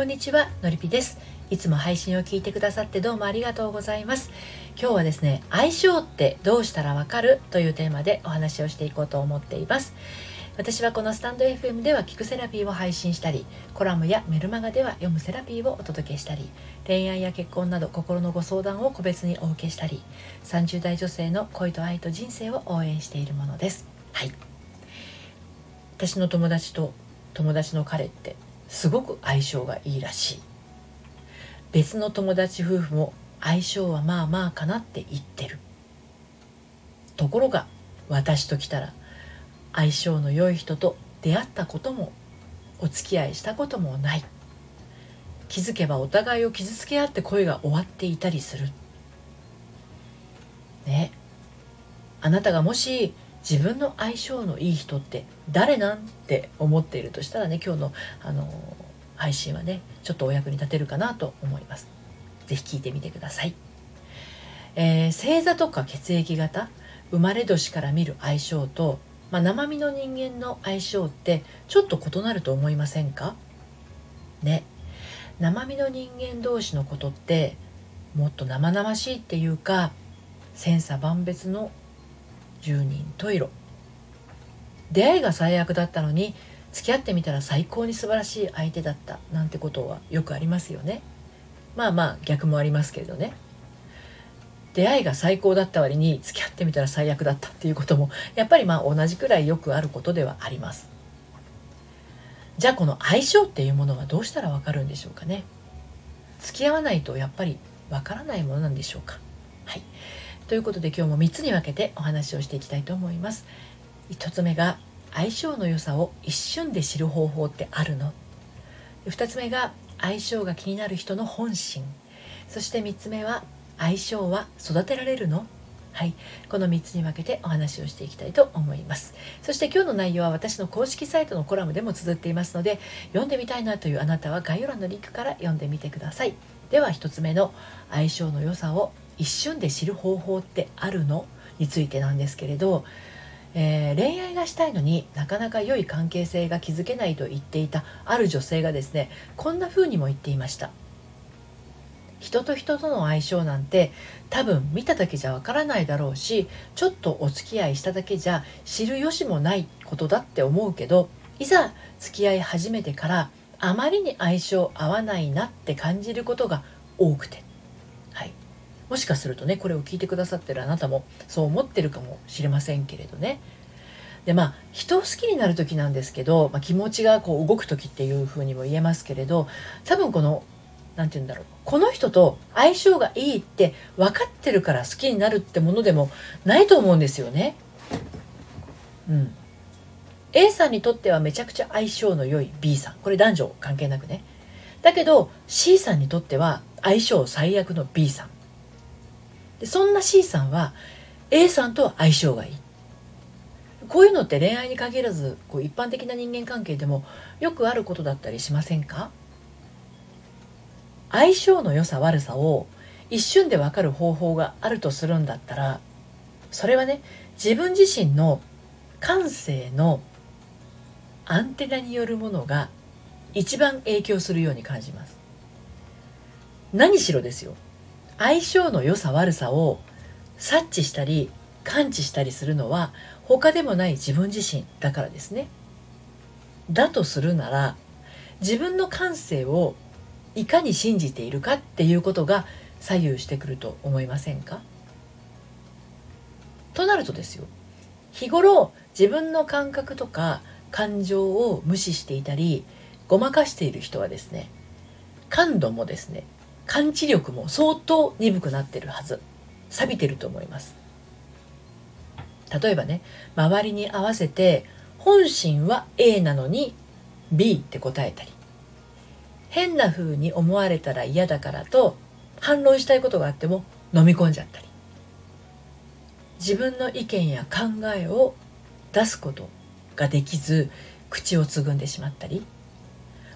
こんにちはのりぴです。いつも配信を聞いてくださってどうもありがとうございます。今日はですね相性ってどうしたらわかる？というテーマでお話をしていこうと思っています。私はこのスタンド FM では聞くセラピーを配信したりコラムやメルマガでは読むセラピーをお届けしたり恋愛や結婚など心のご相談を個別にお受けしたり30代女性の恋と愛と人生を応援しているものです。はい。私の友達と友達の彼ってすごく相性がいいらしい。別の友達夫婦も相性はまあまあかなって言ってる。ところが私と来たら相性の良い人と出会ったこともお付き合いしたこともない。気づけばお互いを傷つけ合って恋が終わっていたりする。ね。あなたがもし自分の相性のいい人って誰なんて思っているとしたらね今日のあの配信はねちょっとお役に立てるかなと思います。是非聞いてみてください。えー、星座とか血液型生まれ年から見る相性と、まあ、生身の人間の相性ってちょっと異なると思いませんか？ね生身の人間同士のことってもっと生々しいっていうか千差万別の十人十色。出会いが最悪だったのに付き合ってみたら最高に素晴らしい相手だったなんてことはよくありますよね。まあまあ逆もありますけれどね。出会いが最高だった割に付き合ってみたら最悪だったっていうこともやっぱりまあ同じくらいよくあることではあります。じゃあこの相性っていうものはどうしたらわかるんでしょうかね。付き合わないとやっぱりわからないものなんでしょうか。はい。ということで今日も3つに分けてお話をしていきたいと思います。1つ目が相性の良さを一瞬で知る方法ってあるの？2つ目が相性が気になる人の本心。そして3つ目は相性は育てられるの？はい、この3つに分けてお話をしていきたいと思います。そして今日の内容は私の公式サイトのコラムでも綴っていますので読んでみたいなというあなたは概要欄のリンクから読んでみてください。では1つ目の相性の良さを一瞬で知る方法ってあるの？についてなんですけれど、えー、恋愛がしたいのになかなか良い関係性が築けないと言っていたある女性がですねこんな風にも言っていました。人と人との相性なんて多分見ただけじゃわからないだろうしちょっとお付き合いしただけじゃ知る由もないことだって思うけどいざ付き合い始めてからあまりに相性合わないなって感じることが多くて。もしかするとねこれを聞いてくださってるあなたもそう思ってるかもしれませんけれどねでまあ人を好きになる時なんですけど、まあ、気持ちがこう動く時っていうふうにも言えますけれど多分この何て言うんだろうこの人と相性がいいって分かってるから好きになるってものでもないと思うんですよね。うん。A さんにとってはめちゃくちゃ相性の良い B さんこれ男女関係なくねだけど C さんにとっては相性最悪の B さんでそんな C さんは A さんとは相性がいい。こういうのって恋愛に限らずこう一般的な人間関係でもよくあることだったりしませんか？相性の良さ悪さを一瞬で分かる方法があるとするんだったらそれはね自分自身の感性のアンテナによるものが一番影響するように感じます。何しろですよ。相性の良さ悪さを察知したり感知したりするのは他でもない自分自身だからですね。だとするなら自分の感性をいかに信じているかっていうことが左右してくると思いませんか？となるとですよ日頃自分の感覚とか感情を無視していたりごまかしている人はですね感度もですね感知力も相当鈍くなってるはず。錆びてると思います。例えばね周りに合わせて本心は A なのに B って答えたり。変な風に思われたら嫌だからと反論したいことがあっても飲み込んじゃったり。自分の意見や考えを出すことができず口をつぐんでしまったり。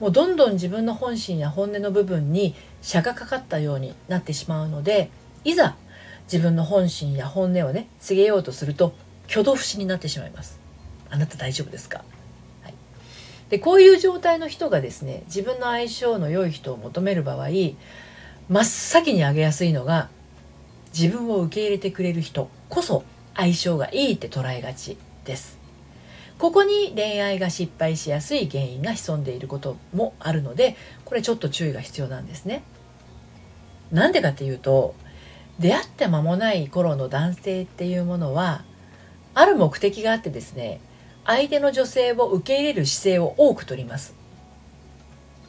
もうどんどん自分の本心や本音の部分に車がかかったようになってしまうのでいざ自分の本心や本音をね告げようとすると挙動不審になってしまいます。あなた大丈夫ですか、はい、でこういう状態の人がですね自分の相性の良い人を求める場合真っ先に挙げやすいのが自分を受け入れてくれる人こそ相性がいいって捉えがちです。ここに恋愛が失敗しやすい原因が潜んでいることもあるのでこれちょっと注意が必要なんですね。なんでかっていうと出会って間もない頃の男性っていうものはある目的があってですね相手の女性を受け入れる姿勢を多くとります。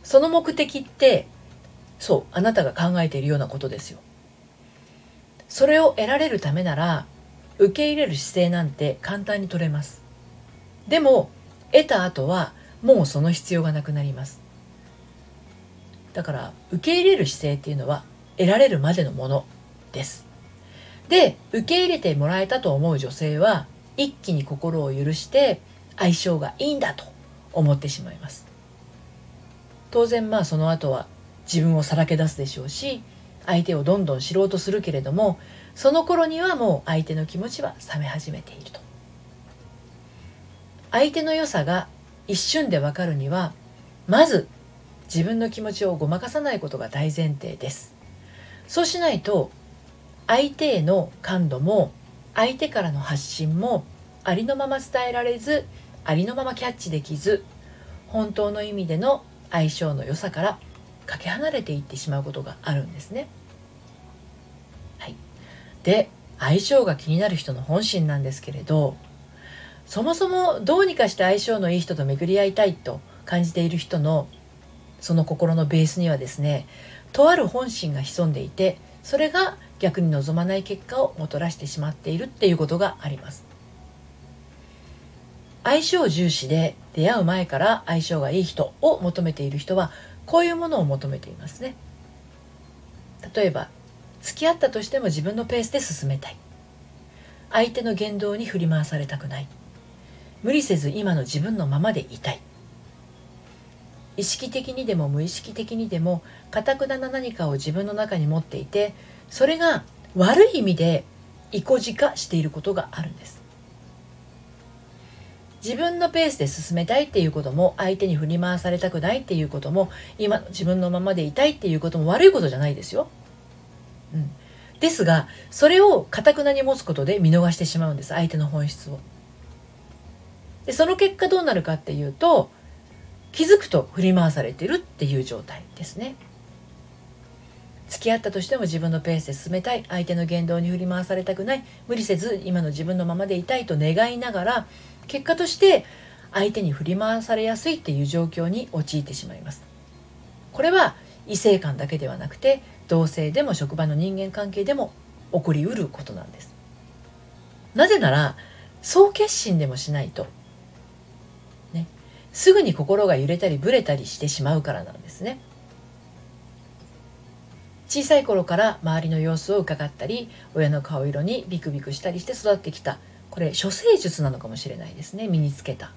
その目的ってそうあなたが考えているようなことですよ。それを得られるためなら受け入れる姿勢なんて簡単に取れます。でも得た後はもうその必要がなくなります。だから受け入れる姿勢っていうのは得られるまでのものです。で受け入れてもらえたと思う女性は一気に心を許して相性がいいんだと思ってしまいます。当然まあその後は自分をさらけ出すでしょうし相手をどんどん知ろうとするけれどもその頃にはもう相手の気持ちは冷め始めていると。相手の良さが一瞬でわかるにはまず自分の気持ちをごまかさないことが大前提ですそうしないと相手への感度も相手からの発信もありのまま伝えられずありのままキャッチできず本当の意味での相性の良さからかけ離れていってしまうことがあるんですね。はい、で相性が気になる人の本心なんですけれどそもそもどうにかして相性のいい人と巡り合いたいと感じている人のその心のベースにはですねとある本心が潜んでいてそれが逆に望まない結果をもたらしてしまっているっていうことがあります。相性重視で出会う前から相性がいい人を求めている人はこういうものを求めていますね。例えば付き合ったとしても自分のペースで進めたい。相手の言動に振り回されたくない。無理せず今の自分のままでいたい意識的にでも無意識的にでもかたくなな何かを自分の中に持っていてそれが悪い意味で意固地化していることがあるんです自分のペースで進めたいっていうことも相手に振り回されたくないっていうことも今の自分のままでいたいっていうことも悪いことじゃないですよ。うん、ですがそれをかたくなに持つことで見逃してしまうんです相手の本質を。でその結果どうなるかっていうと気づくと振り回されてるっていう状態ですね。付き合ったとしても自分のペースで進めたい。相手の言動に振り回されたくない。無理せず今の自分のままでいたいと願いながら結果として相手に振り回されやすいっていう状況に陥ってしまいます。これは異性間だけではなくて同性でも職場の人間関係でも起こりうることなんです。なぜなら総決心でもしないとすぐに心が揺れたりぶれたりしてしまうからなんですね。小さい頃から周りの様子を伺ったり親の顔色にビクビクしたりして育ってきた。これ処世術なのかもしれないですね。身につけた。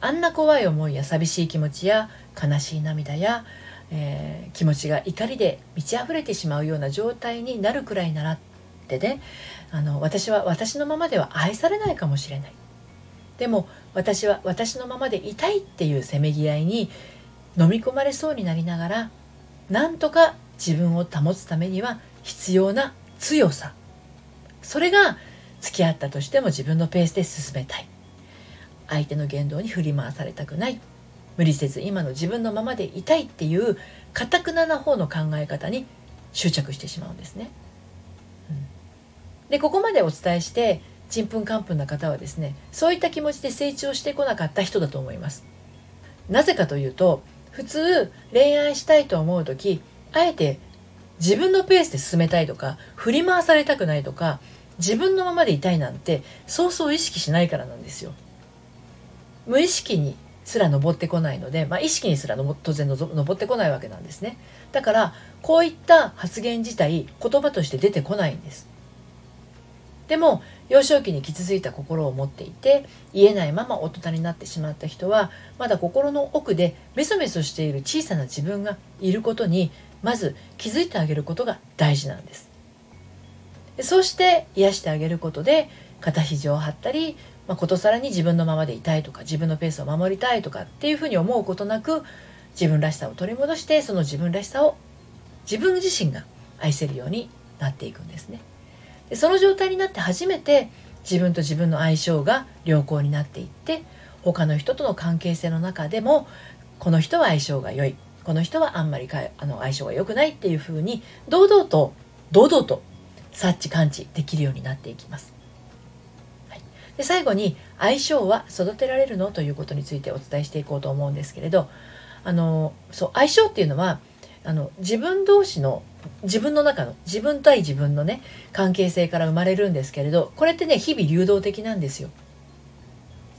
あんな怖い思いや寂しい気持ちや悲しい涙や、えー、気持ちが怒りで満ち溢れてしまうような状態になるくらいならってねあの私は私のままでは愛されないかもしれない。でも私は私のままでいたいっていうせめぎ合いに飲み込まれそうになりながらなんとか自分を保つためには必要な強さ。それが付き合ったとしても自分のペースで進めたい。相手の言動に振り回されたくない。無理せず今の自分のままでいたいっていうかたくなな方の考え方に執着してしまうんですね。うん、でここまでお伝えしてちんぷんかんぷんな方はですねそういった気持ちで成長してこなかった人だと思います。なぜかというと普通恋愛したいと思う時あえて自分のペースで進めたいとか振り回されたくないとか自分のままでいたいなんてそうそう意識しないからなんですよ。無意識にすら登ってこないので、まあ、意識にすら当然登ってこないわけなんですね。だからこういった発言自体言葉として出てこないんです。でも幼少期に傷ついた心を持っていて言えないまま大人になってしまった人はまだ心の奥でメソメソしている小さな自分がいることにまず気づいてあげることが大事なんですそうして癒してあげることで肩肘を張ったりまあ、ことさらに自分のままでいたいとか自分のペースを守りたいとかっていうふうに思うことなく自分らしさを取り戻してその自分らしさを自分自身が愛せるようになっていくんですね。でその状態になって初めて自分と自分の相性が良好になっていって他の人との関係性の中でもこの人は相性が良い。この人はあんまりかあの相性が良くないっていうふうに堂々と堂々と察知感知できるようになっていきます。で最後に相性は育てられるの？ということについてお伝えしていこうと思うんですけれどあのそう相性っていうのはあの自分同士の自分の中の自分対自分のね関係性から生まれるんですけれどこれってね日々流動的なんですよ。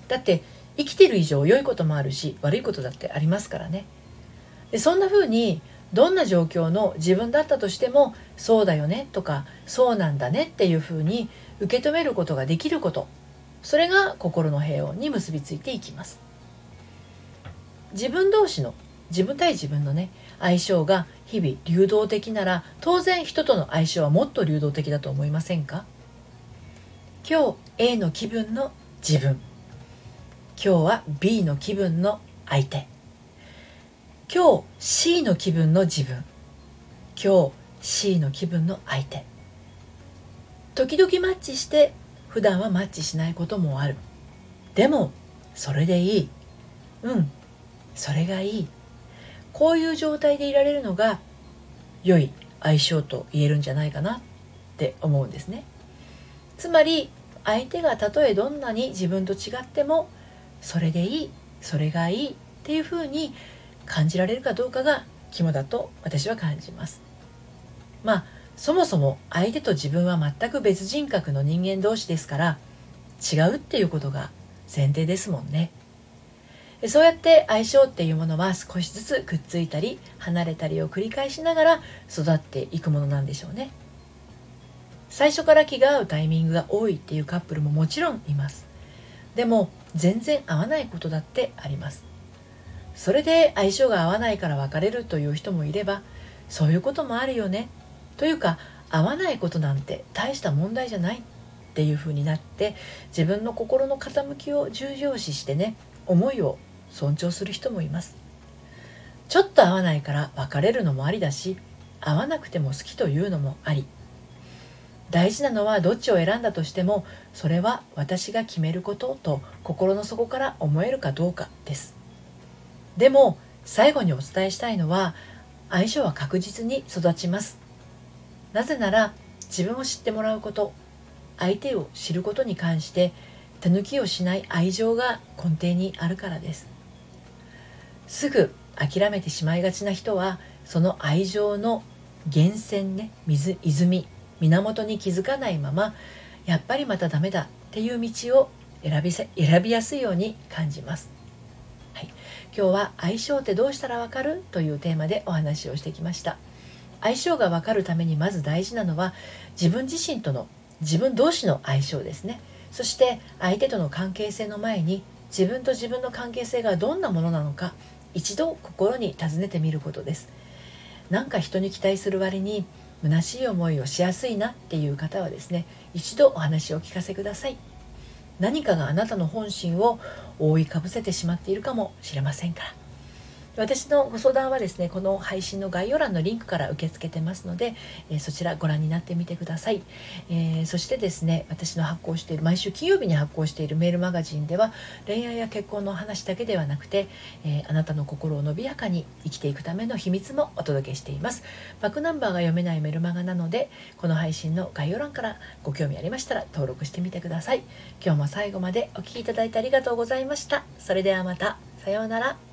だって生きてる以上良いこともあるし悪いことだってありますからね。でそんな風にどんな状況の自分だったとしてもそうだよねとかそうなんだねっていう風に受け止めることができること。それが心の平穏に結びついていきます。自分同士の自分対自分のね相性が日々流動的なら当然人との相性はもっと流動的だと思いませんか？今日 A の気分の自分。今日は B の気分の相手。今日 C の気分の自分。今日 C の気分の相手。時々マッチして普段はマッチしないこともある。でもそれでいい。うんそれがいい。こういう状態でいられるのが良い相性と言えるんじゃないかなって思うんですね。つまり相手がたとえどんなに自分と違ってもそれでいいそれがいいっていうふうに感じられるかどうかが肝だと私は感じます。まあそもそも相手と自分は全く別人格の人間同士ですから違うっていうことが前提ですもんね。そうやって相性っていうものは少しずつくっついたり離れたりを繰り返しながら育っていくものなんでしょうね。最初から気が合うタイミングが多いっていうカップルももちろんいます。でも全然合わないことだってあります。それで相性が合わないから別れるという人もいればそういうこともあるよね。というか合わないことなんて大した問題じゃないっていう風になって自分の心の傾きを重要視してね思いを尊重する人もいます。ちょっと合わないから別れるのもありだし合わなくても好きというのもあり。大事なのはどっちを選んだとしてもそれは私が決めることと心の底から思えるかどうかです。でも最後にお伝えしたいのは相性は確実に育ちます。なぜなら自分を知ってもらうこと相手を知ることに関して手抜きをしない愛情が根底にあるからです。すぐ諦めてしまいがちな人はその愛情の源泉ね水泉源に気づかないままやっぱりまたダメだっていう道を選び選びやすいように感じます、はい、今日は相性ってどうしたらわかるというテーマでお話をしてきました。相性がわかるためにまず大事なのは自分自身との自分同士の相性ですね。そして相手との関係性の前に自分と自分の関係性がどんなものなのか一度心に尋ねてみることです。なんか人に期待する割に虚しい思いをしやすいなっていう方はですね一度お話を聞かせください。何かがあなたの本心を覆いかぶせてしまっているかもしれませんから。私のご相談はですねこの配信の概要欄のリンクから受け付けてますので、え、そちらご覧になってみてください、えー、そしてですね私の発行している毎週金曜日に発行しているメールマガジンでは恋愛や結婚の話だけではなくて、えー、あなたの心を伸びやかに生きていくための秘密もお届けしています。バックナンバーが読めないメルマガなのでこの配信の概要欄からご興味ありましたら登録してみてください。今日も最後までお聴きいただいてありがとうございました。それではまた。さようなら。